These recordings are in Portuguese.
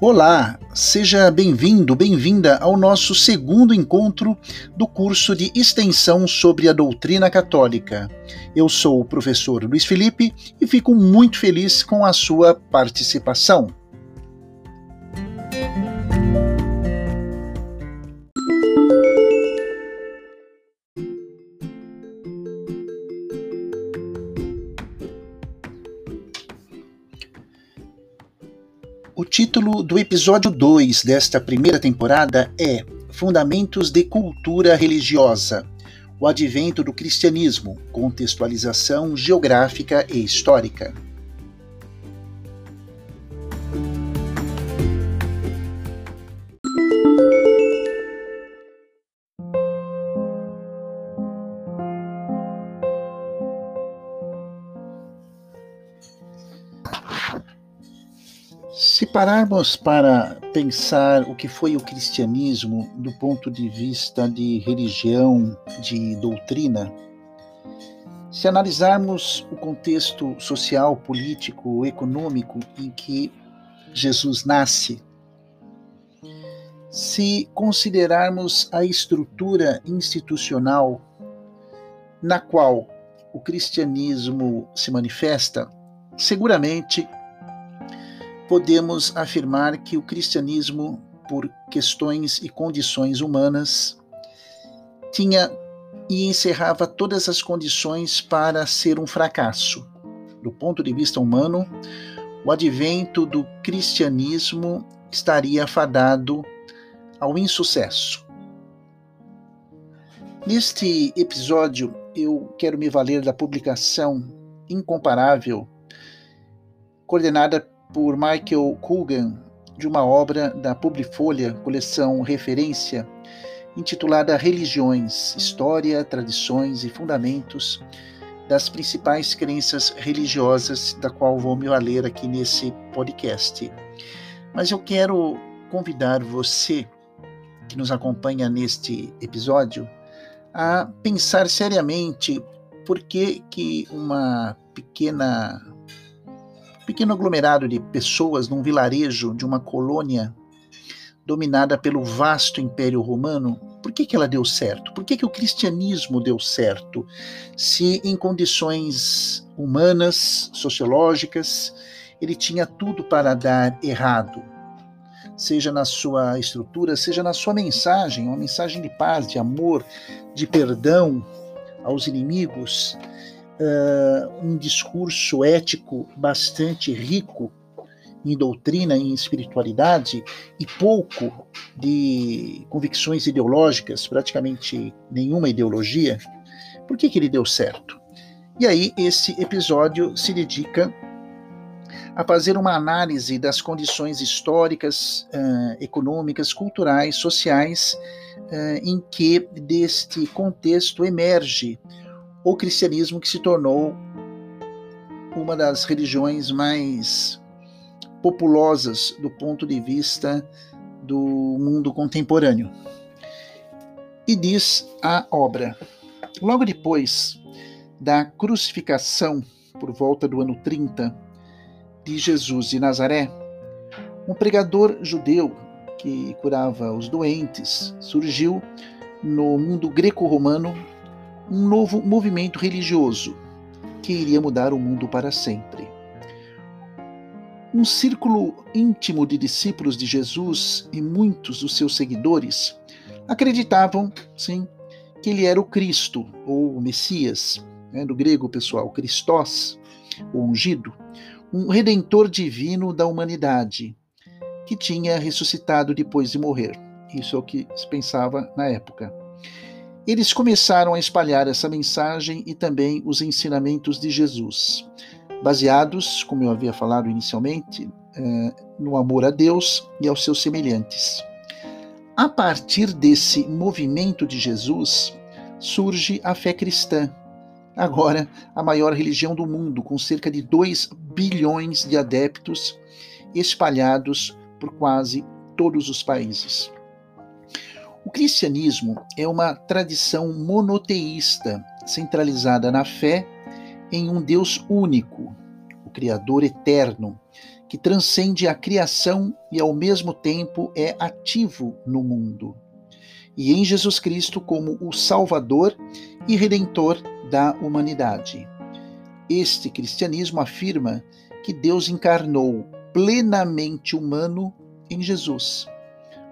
Olá, seja bem-vindo, bem-vinda ao nosso segundo encontro do curso de extensão sobre a doutrina católica. Eu sou o professor Luiz Felipe e fico muito feliz com a sua participação. Título do episódio 2 desta primeira temporada é Fundamentos de Cultura Religiosa: O Advento do Cristianismo, Contextualização Geográfica e Histórica. Pararmos para pensar o que foi o cristianismo do ponto de vista de religião, de doutrina, se analisarmos o contexto social, político, econômico em que Jesus nasce, se considerarmos a estrutura institucional na qual o cristianismo se manifesta, seguramente podemos afirmar que o cristianismo, por questões e condições humanas, tinha e encerrava todas as condições para ser um fracasso. Do ponto de vista humano, o advento do cristianismo estaria fadado ao insucesso. Neste episódio, eu quero me valer da publicação incomparável, coordenada por Michael Coogan, de uma obra da Publifolha, coleção Referência, intitulada Religiões, História, Tradições e Fundamentos das principais crenças religiosas, da qual vou me valer aqui nesse podcast. Mas eu quero convidar você que nos acompanha neste episódio a pensar seriamente por que, que uma pequena pequeno aglomerado de pessoas num vilarejo de uma colônia dominada pelo vasto Império Romano, por que, que ela deu certo? Por que, que o cristianismo deu certo? Se em condições humanas, sociológicas, ele tinha tudo para dar errado, seja na sua estrutura, seja na sua mensagem, uma mensagem de paz, de amor, de perdão aos inimigos, uh, um discurso ético bastante rico em doutrina e em espiritualidade e pouco de convicções ideológicas, praticamente nenhuma ideologia, por que, que ele deu certo? E aí, esse episódio se dedica a fazer uma análise das condições históricas, uh, econômicas, culturais, sociais uh, em que deste contexto emerge o cristianismo que se tornou uma das religiões mais populosas do ponto de vista do mundo contemporâneo. E diz a obra: logo depois da crucificação, por volta do ano 30, de Jesus de Nazaré, um pregador judeu que curava os doentes surgiu no mundo greco-romano um novo movimento religioso que iria mudar o mundo para sempre. Um círculo íntimo de discípulos de Jesus e muitos dos seus seguidores acreditavam, sim, que ele era o Cristo, ou o Messias, né, do grego pessoal, Christos, o ungido, um redentor divino da humanidade, que tinha ressuscitado depois de morrer. Isso é o que se pensava na época. Eles começaram a espalhar essa mensagem e também os ensinamentos de Jesus, baseados, como eu havia falado inicialmente, eh, no amor a Deus e aos seus semelhantes. A partir desse movimento de Jesus, surge a fé cristã, agora a maior religião do mundo, com cerca de 2 bilhões de adeptos espalhados por quase todos os países. O cristianismo é uma tradição monoteísta, centralizada na fé em um Deus único, o Criador eterno, que transcende a criação e ao mesmo tempo é ativo no mundo. E em Jesus Cristo como o Salvador e Redentor da humanidade. Este cristianismo afirma que Deus encarnou plenamente humano em Jesus.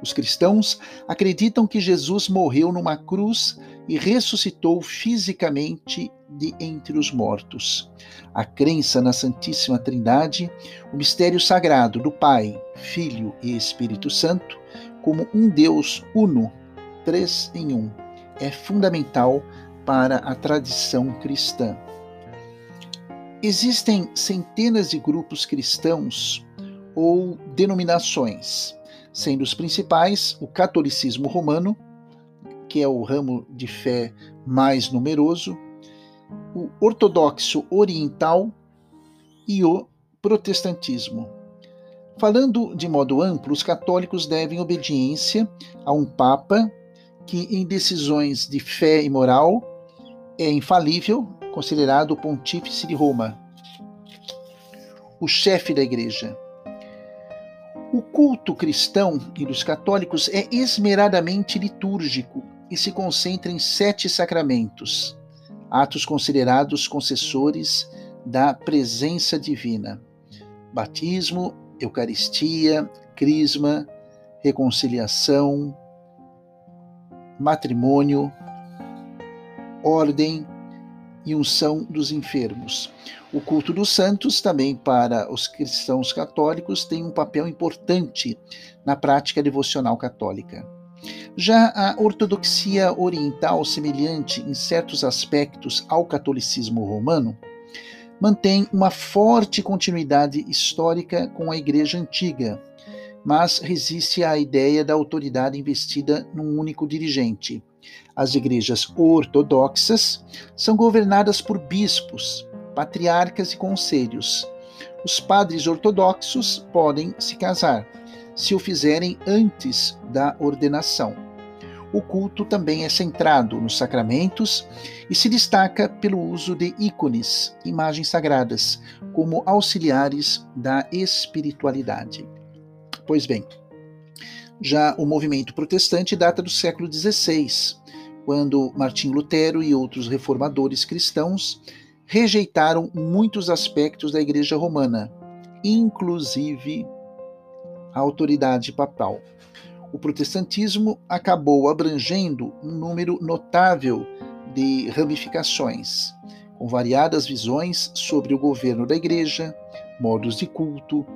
Os cristãos acreditam que Jesus morreu numa cruz e ressuscitou fisicamente de entre os mortos. A crença na Santíssima Trindade, o mistério sagrado do Pai, Filho e Espírito Santo, como um Deus uno, três em um, é fundamental para a tradição cristã. Existem centenas de grupos cristãos ou denominações, sendo os principais o catolicismo romano, que é o ramo de fé mais numeroso, o ortodoxo oriental e o protestantismo. Falando de modo amplo, os católicos devem obediência a um papa que, em decisões de fé e moral, é infalível, considerado o pontífice de Roma, o chefe da igreja. O culto cristão e dos católicos é esmeradamente litúrgico e se concentra em sete sacramentos, atos considerados concessores da presença divina: batismo, Eucaristia, Crisma, reconciliação, matrimônio, ordem e unção dos enfermos. O culto dos santos, também para os cristãos católicos, tem um papel importante na prática devocional católica. Já a ortodoxia oriental, semelhante em certos aspectos ao catolicismo romano, mantém uma forte continuidade histórica com a Igreja Antiga, mas resiste à ideia da autoridade investida num único dirigente. As igrejas ortodoxas são governadas por bispos, patriarcas e conselhos. Os padres ortodoxos podem se casar, se o fizerem antes da ordenação o culto também é centrado nos sacramentos e se destaca pelo uso de ícones, imagens sagradas, como auxiliares da espiritualidade. Pois bem, já o movimento protestante data do século XVI, quando Martim Lutero e outros reformadores cristãos rejeitaram muitos aspectos da Igreja Romana, inclusive a autoridade papal. O protestantismo acabou abrangendo um número notável de ramificações, com variadas visões sobre o governo da igreja, modos de culto,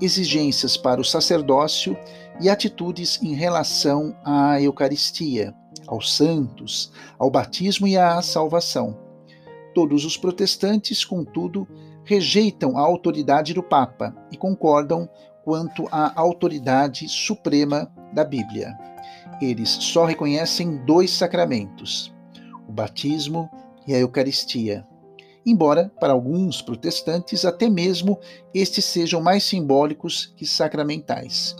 exigências para o sacerdócio e atitudes em relação à Eucaristia, aos santos, ao batismo e à salvação. Todos os protestantes, contudo, rejeitam a autoridade do Papa e concordam quanto à autoridade suprema da Bíblia. Eles só reconhecem dois sacramentos: o batismo e a Eucaristia. Embora, para alguns protestantes, até mesmo estes sejam mais simbólicos que sacramentais.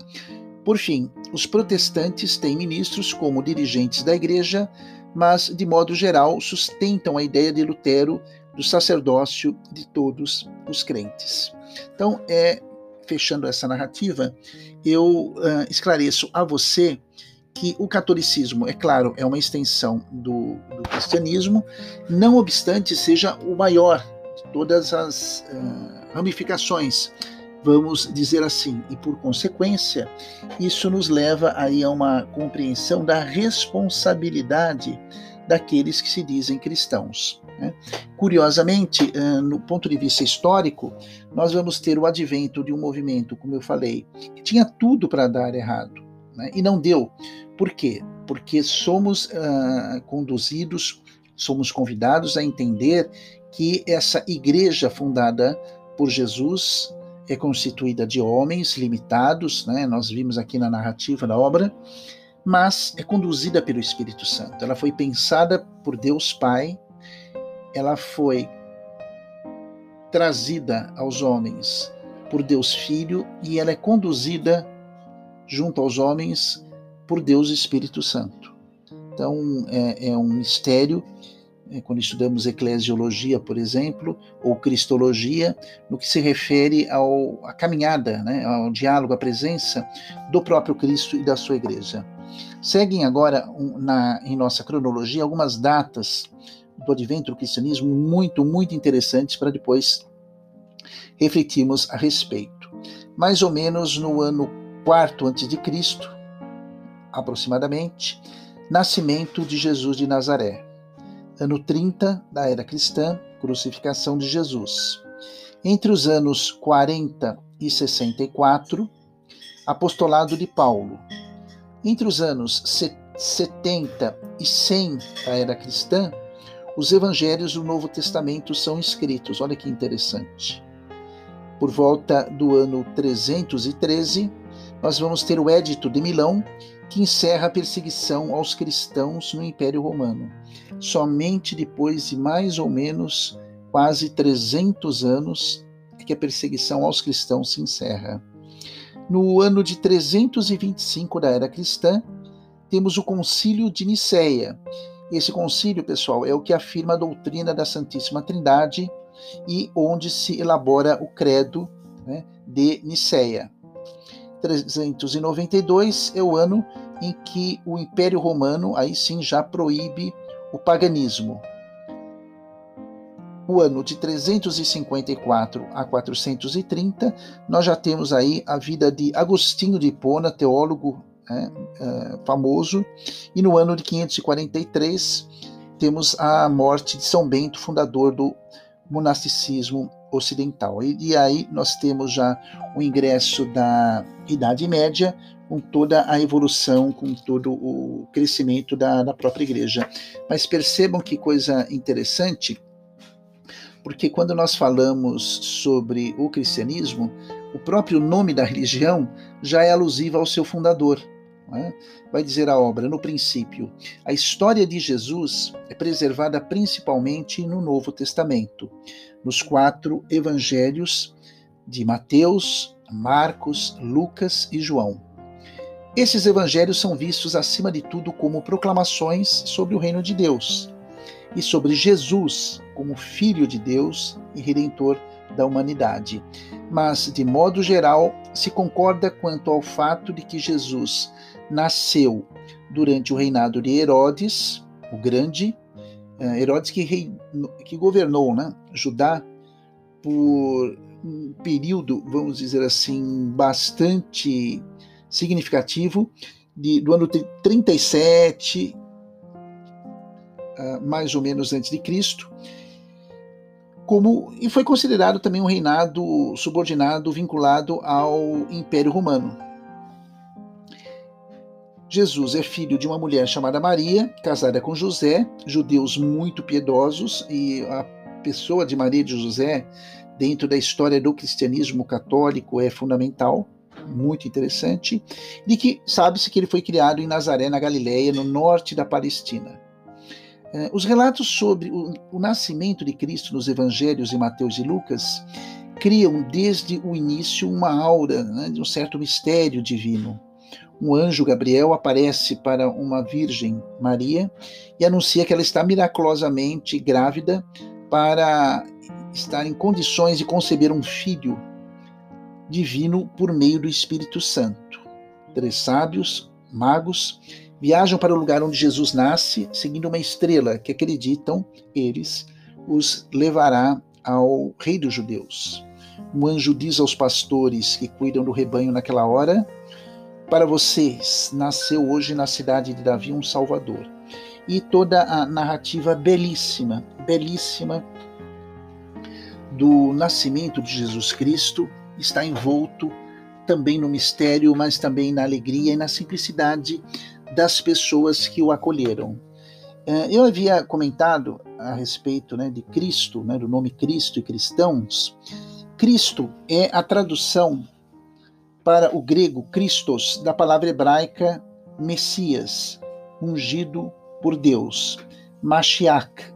Por fim, os protestantes têm ministros como dirigentes da igreja, mas, de modo geral, sustentam a ideia de Lutero do sacerdócio de todos os crentes. Então, é fechando essa narrativa, eu uh, esclareço a você que o catolicismo, é claro, é uma extensão do, do cristianismo, não obstante seja o maior de todas as uh, ramificações, vamos dizer assim, e por consequência, isso nos leva aí a uma compreensão da responsabilidade daqueles que se dizem cristãos. Né? Curiosamente, no ponto de vista histórico, nós vamos ter o advento de um movimento, como eu falei, que tinha tudo para dar errado né? e não deu. Por quê? Porque somos uh, conduzidos, somos convidados a entender que essa igreja fundada por Jesus é constituída de homens limitados, né? nós vimos aqui na narrativa da obra, mas é conduzida pelo Espírito Santo. Ela foi pensada por Deus Pai ela foi trazida aos homens por Deus Filho e ela é conduzida junto aos homens por Deus Espírito Santo. Então é, é um mistério quando estudamos eclesiologia, por exemplo, ou cristologia, no que se refere ao, à caminhada, né, ao diálogo, à presença do próprio Cristo e da sua igreja. Seguem agora na, em nossa cronologia algumas datas do advento do cristianismo muito, muito interessantes para depois refletirmos a respeito. Mais ou menos no ano 4 a.C., aproximadamente, nascimento de Jesus de Nazaré. Ano 30 da era cristã, crucificação de Jesus. Entre os anos 40 e 64, apostolado de Paulo. Entre os anos 70 e 100 da era cristã, os evangelhos do Novo Testamento são escritos. Olha que interessante. Por volta do ano 313, nós vamos ter o Edito de Milão, que encerra a perseguição aos cristãos no Império Romano. Somente depois de mais ou menos quase 300 anos é que a perseguição aos cristãos se encerra. No ano de 325 da era cristã, temos o Concílio de Nicéia, esse concílio, pessoal, é o que afirma a doutrina da Santíssima Trindade e onde se elabora o credo né, de Nicéia. 392 é o ano em que o Império Romano, aí sim, já proíbe o paganismo. O ano de 354 a 430, nós já temos aí a vida de Agostinho de Hipona, teólogo né, uh, famoso, e no ano de 543 temos a morte de São Bento, fundador do monasticismo ocidental. E, e aí nós temos já o ingresso da Idade Média, com toda a evolução, com todo o crescimento da, da própria igreja. Mas percebam que coisa interessante, porque quando nós falamos sobre o cristianismo, o próprio nome da religião já é alusivo ao seu fundador. Né? Vai dizer a obra, no princípio, a história de Jesus é preservada principalmente no Novo Testamento, nos quatro evangelhos de Mateus, Marcos, Lucas e João. Esses evangelhos são vistos acima de tudo como proclamações sobre o reino de Deus e sobre Jesus como Filho de Deus e Redentor da humanidade. Mas, de modo geral, se concorda quanto ao fato de que Jesus nasceu durante o reinado de Herodes, o Grande, Herodes que, rei, que governou né, Judá por um período, vamos dizer assim, bastante significativo, de, do ano 37, ah, mais ou menos antes de Cristo, como e foi considerado também um reinado subordinado vinculado ao Império Romano. Jesus é filho de uma mulher chamada Maria, casada com José, judeus muito piedosos, e a pessoa de Maria de José, dentro da história do cristianismo católico, é fundamental, muito interessante, de que sabe-se que ele foi criado em Nazaré, na Galiléia, no norte da Palestina. É, os relatos sobre o, o nascimento de Cristo nos evangelhos de Mateus e Lucas criam desde o início uma aura né, de um certo mistério divino um anjo Gabriel aparece para uma Virgem Maria e anuncia que ela está miraculosamente grávida para estar em condições de conceber um filho divino por meio do Espírito Santo. Três sábios, magos, viajam para o lugar onde Jesus nasce, seguindo uma estrela que acreditam eles os levará ao Rei dos Judeus. Um anjo diz aos pastores que cuidam do rebanho naquela hora para vocês, nasceu hoje na cidade de Davi um Salvador. E toda a narrativa belíssima, belíssima do nascimento de Jesus Cristo está envolto também no mistério, mas também na alegria e na simplicidade das pessoas que o acolheram. É, eu havia comentado a respeito né, de Cristo, né, do nome Cristo e cristãos. Cristo é a tradução para o grego Christos, da palavra hebraica Messias, ungido por Deus, Mashiach.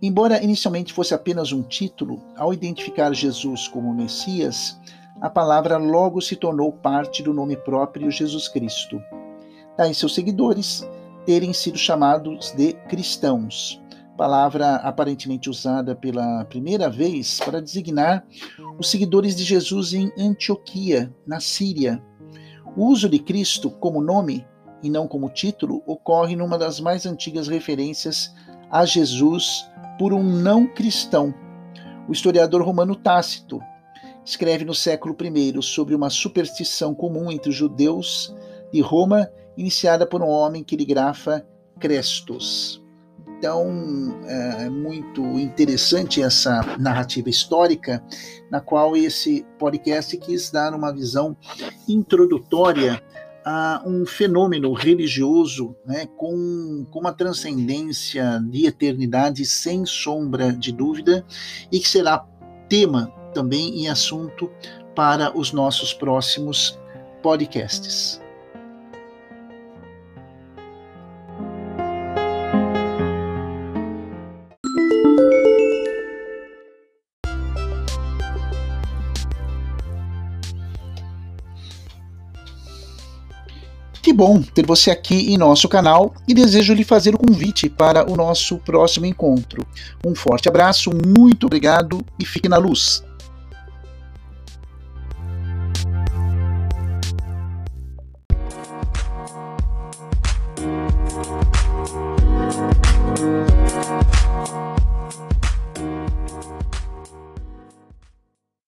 Embora inicialmente fosse apenas um título, ao identificar Jesus como Messias, a palavra logo se tornou parte do nome próprio Jesus Cristo. Daí seus seguidores terem sido chamados de cristãos, palavra aparentemente usada pela primeira vez para designar os seguidores de Jesus em Antioquia, na Síria. O uso de Cristo como nome e não como título ocorre numa das mais antigas referências a Jesus por um não cristão. O historiador romano Tácito escreve no século I sobre uma superstição comum entre os judeus de Roma, iniciada por um homem que lhe grafa Crestos. Então, é muito interessante essa narrativa histórica, na qual esse podcast quis dar uma visão introdutória a um fenômeno religioso né, com, com uma transcendência de eternidade sem sombra de dúvida e que será tema também e assunto para os nossos próximos podcasts. Que bom ter você aqui em nosso canal e desejo lhe fazer o convite para o nosso próximo encontro. Um forte abraço, muito obrigado e fique na luz.